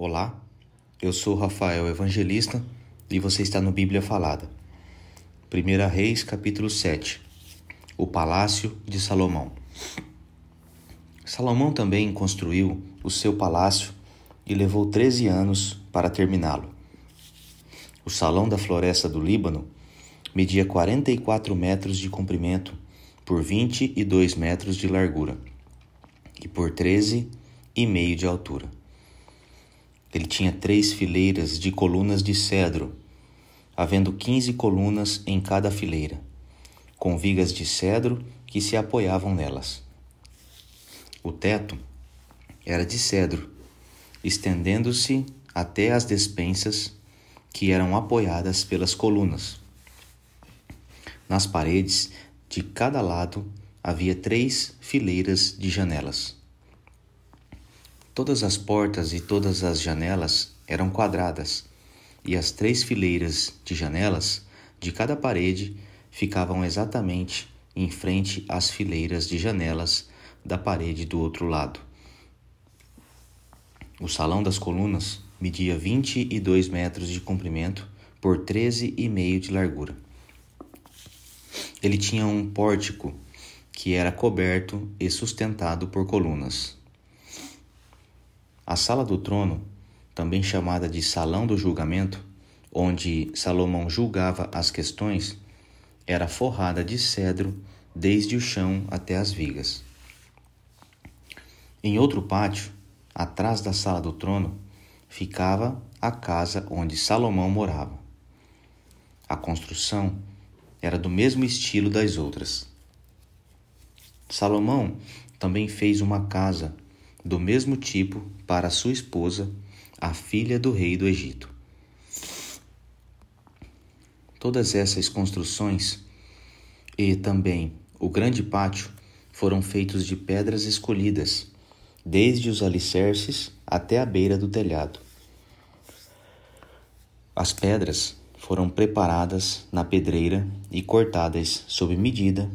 Olá, eu sou Rafael Evangelista e você está no Bíblia Falada. 1 Reis, capítulo 7 O Palácio de Salomão. Salomão também construiu o seu palácio e levou 13 anos para terminá-lo. O salão da floresta do Líbano media 44 metros de comprimento por 22 metros de largura e por 13 e meio de altura. Ele tinha três fileiras de colunas de cedro, havendo quinze colunas em cada fileira, com vigas de cedro que se apoiavam nelas. O teto era de cedro, estendendo-se até as despensas que eram apoiadas pelas colunas. Nas paredes de cada lado havia três fileiras de janelas. Todas as portas e todas as janelas eram quadradas, e as três fileiras de janelas de cada parede ficavam exatamente em frente às fileiras de janelas da parede do outro lado. O salão das colunas media 22 metros de comprimento por 13,5 de largura. Ele tinha um pórtico que era coberto e sustentado por colunas. A sala do trono, também chamada de Salão do Julgamento, onde Salomão julgava as questões, era forrada de cedro desde o chão até as vigas. Em outro pátio, atrás da sala do trono, ficava a casa onde Salomão morava. A construção era do mesmo estilo das outras. Salomão também fez uma casa do mesmo tipo para sua esposa, a filha do rei do Egito. Todas essas construções e também o grande pátio foram feitos de pedras escolhidas, desde os alicerces até a beira do telhado. As pedras foram preparadas na pedreira e cortadas sob medida,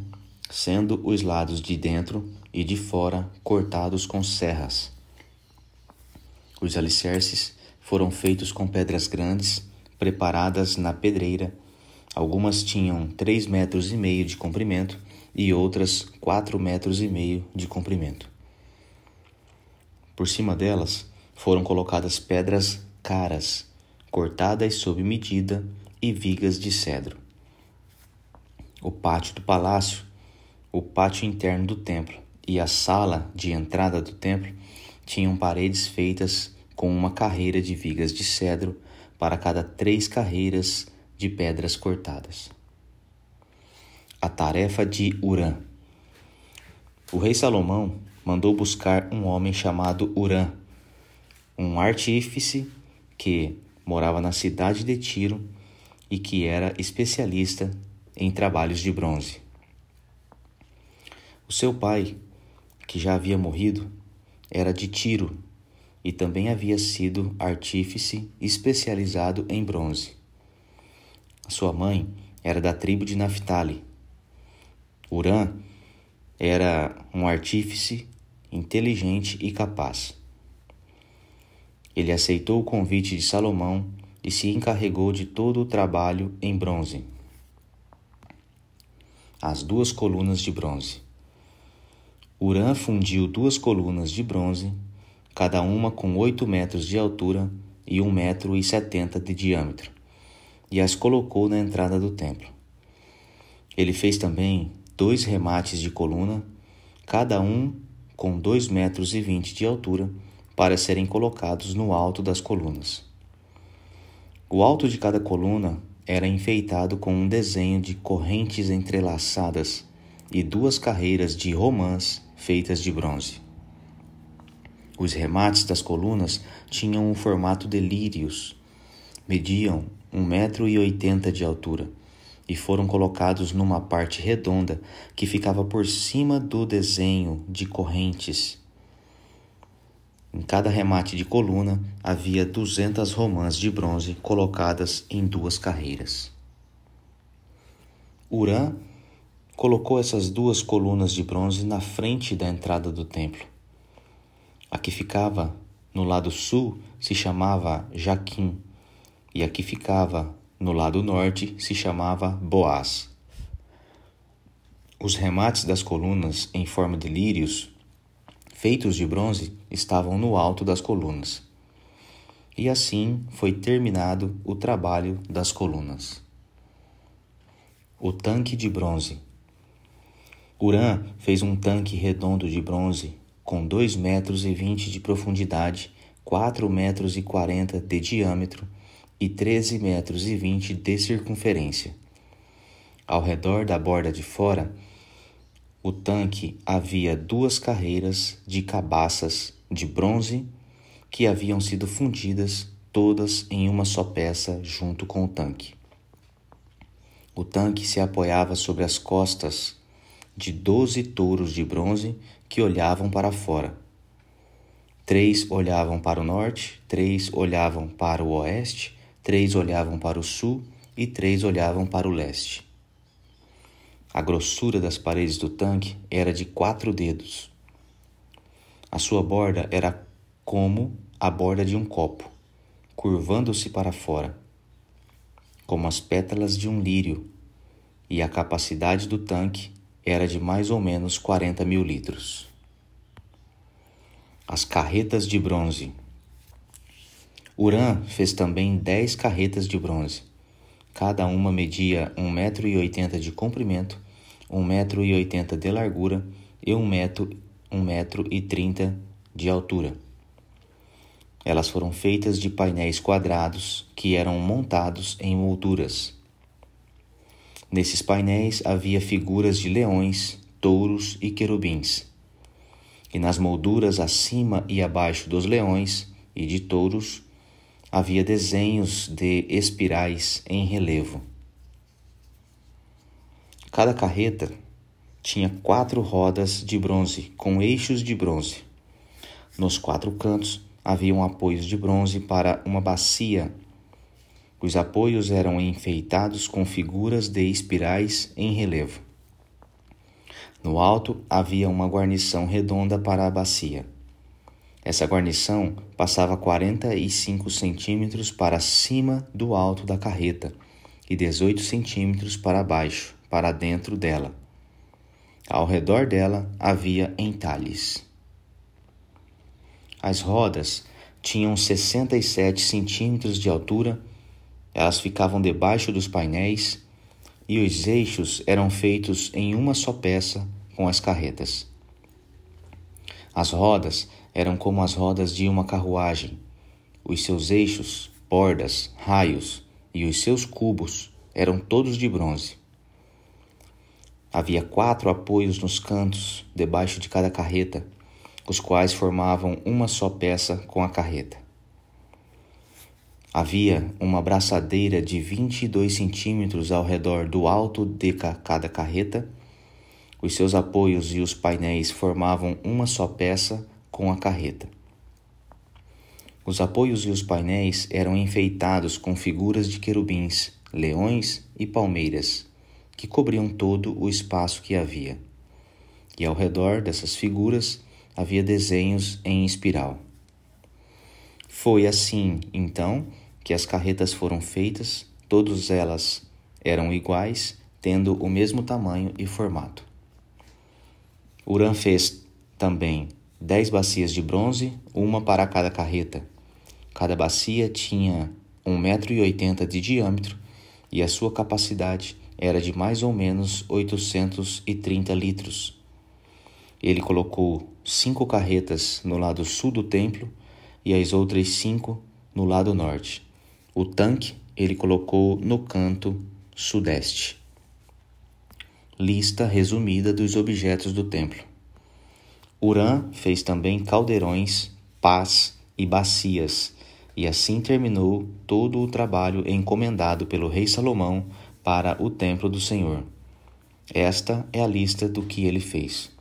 sendo os lados de dentro e de fora cortados com serras. Os alicerces foram feitos com pedras grandes, preparadas na pedreira. Algumas tinham três metros e meio de comprimento e outras quatro metros e meio de comprimento. Por cima delas foram colocadas pedras caras, cortadas sob medida, e vigas de cedro. O pátio do palácio, o pátio interno do templo, e a sala de entrada do templo tinham paredes feitas com uma carreira de vigas de cedro para cada três carreiras de pedras cortadas. A tarefa de Urã. O rei Salomão mandou buscar um homem chamado Urã, um artífice que morava na cidade de Tiro e que era especialista em trabalhos de bronze. O seu pai que já havia morrido, era de Tiro e também havia sido artífice especializado em bronze. Sua mãe era da tribo de Naphtali. Urã era um artífice inteligente e capaz. Ele aceitou o convite de Salomão e se encarregou de todo o trabalho em bronze. As duas colunas de bronze. Urã fundiu duas colunas de bronze, cada uma com oito metros de altura e um metro e setenta de diâmetro, e as colocou na entrada do templo. Ele fez também dois remates de coluna, cada um com dois metros e vinte de altura, para serem colocados no alto das colunas. O alto de cada coluna era enfeitado com um desenho de correntes entrelaçadas e duas carreiras de romãs feitas de bronze. Os remates das colunas tinham um formato de lírios, mediam um metro e oitenta de altura e foram colocados numa parte redonda que ficava por cima do desenho de correntes. Em cada remate de coluna havia duzentas romãs de bronze colocadas em duas carreiras. Urã colocou essas duas colunas de bronze na frente da entrada do templo. A que ficava no lado sul se chamava Jaquim, e a que ficava no lado norte se chamava Boaz. Os remates das colunas em forma de lírios, feitos de bronze, estavam no alto das colunas. E assim foi terminado o trabalho das colunas. O tanque de bronze. Urã fez um tanque redondo de bronze com dois metros e vinte de profundidade, quatro metros e quarenta de diâmetro e treze metros e vinte de circunferência. Ao redor da borda de fora, o tanque havia duas carreiras de cabaças de bronze que haviam sido fundidas todas em uma só peça junto com o tanque. O tanque se apoiava sobre as costas de doze touros de bronze que olhavam para fora. Três olhavam para o norte, três olhavam para o oeste, três olhavam para o sul e três olhavam para o leste. A grossura das paredes do tanque era de quatro dedos. A sua borda era como a borda de um copo, curvando-se para fora, como as pétalas de um lírio, e a capacidade do tanque era de mais ou menos 40 mil litros. As carretas de bronze. Urã fez também dez carretas de bronze. Cada uma media um metro e oitenta de comprimento, um metro e oitenta de largura e um metro, um metro e trinta de altura. Elas foram feitas de painéis quadrados que eram montados em molduras. Nesses painéis havia figuras de leões, touros e querubins. E nas molduras acima e abaixo dos leões e de touros havia desenhos de espirais em relevo. Cada carreta tinha quatro rodas de bronze com eixos de bronze. Nos quatro cantos haviam apoios de bronze para uma bacia os apoios eram enfeitados com figuras de espirais em relevo. No alto havia uma guarnição redonda para a bacia. Essa guarnição passava 45 centímetros para cima do alto da carreta e 18 centímetros para baixo, para dentro dela. Ao redor dela havia entalhes. As rodas tinham 67 centímetros de altura elas ficavam debaixo dos painéis e os eixos eram feitos em uma só peça com as carretas. As rodas eram como as rodas de uma carruagem. Os seus eixos, bordas, raios e os seus cubos eram todos de bronze. Havia quatro apoios nos cantos, debaixo de cada carreta, os quais formavam uma só peça com a carreta. Havia uma braçadeira de 22 centímetros ao redor do alto de cada carreta. Os seus apoios e os painéis formavam uma só peça com a carreta. Os apoios e os painéis eram enfeitados com figuras de querubins, leões e palmeiras, que cobriam todo o espaço que havia. E ao redor dessas figuras havia desenhos em espiral. Foi assim, então, que as carretas foram feitas, todas elas eram iguais, tendo o mesmo tamanho e formato. Urã fez também dez bacias de bronze, uma para cada carreta. Cada bacia tinha um metro e oitenta de diâmetro e a sua capacidade era de mais ou menos 830 litros. Ele colocou cinco carretas no lado sul do templo e as outras cinco no lado norte. O tanque ele colocou no canto sudeste. Lista resumida dos objetos do templo. Urã fez também caldeirões, pás e bacias, e assim terminou todo o trabalho encomendado pelo rei Salomão para o templo do Senhor. Esta é a lista do que ele fez: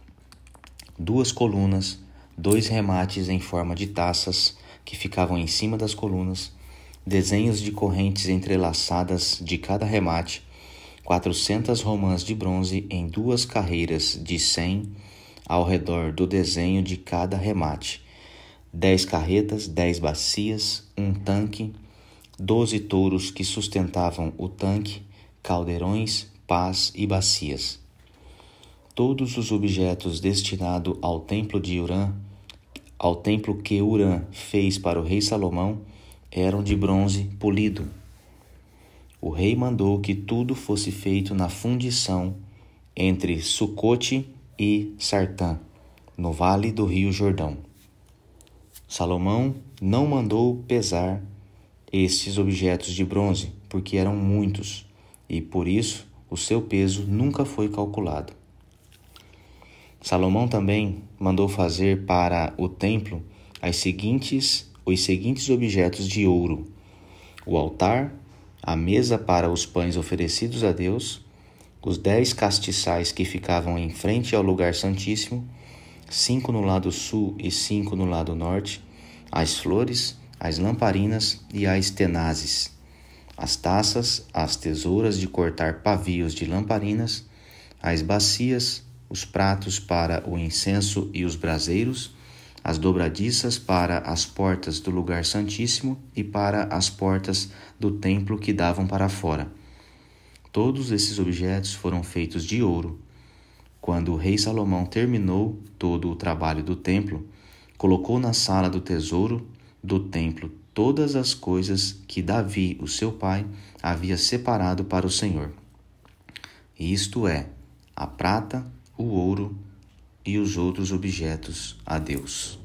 duas colunas, dois remates em forma de taças que ficavam em cima das colunas desenhos de correntes entrelaçadas de cada remate, quatrocentas romãs de bronze em duas carreiras de cem ao redor do desenho de cada remate, dez carretas, dez bacias, um tanque, doze touros que sustentavam o tanque, caldeirões, pás e bacias. Todos os objetos destinados ao templo de Urã, ao templo que Urã fez para o rei Salomão, eram de bronze polido. O rei mandou que tudo fosse feito na fundição entre Sucote e Sartã, no vale do rio Jordão. Salomão não mandou pesar estes objetos de bronze, porque eram muitos, e por isso o seu peso nunca foi calculado. Salomão também mandou fazer para o templo as seguintes, os seguintes objetos de ouro: o altar, a mesa para os pães oferecidos a Deus, os dez castiçais que ficavam em frente ao lugar santíssimo, cinco no lado sul e cinco no lado norte, as flores, as lamparinas e as tenazes, as taças, as tesouras de cortar pavios de lamparinas, as bacias, os pratos para o incenso e os braseiros, as dobradiças para as portas do lugar santíssimo e para as portas do templo que davam para fora. Todos esses objetos foram feitos de ouro quando o rei Salomão terminou todo o trabalho do templo, colocou na sala do tesouro do templo todas as coisas que Davi, o seu pai, havia separado para o Senhor. Isto é, a prata, o ouro e os outros objetos a Deus.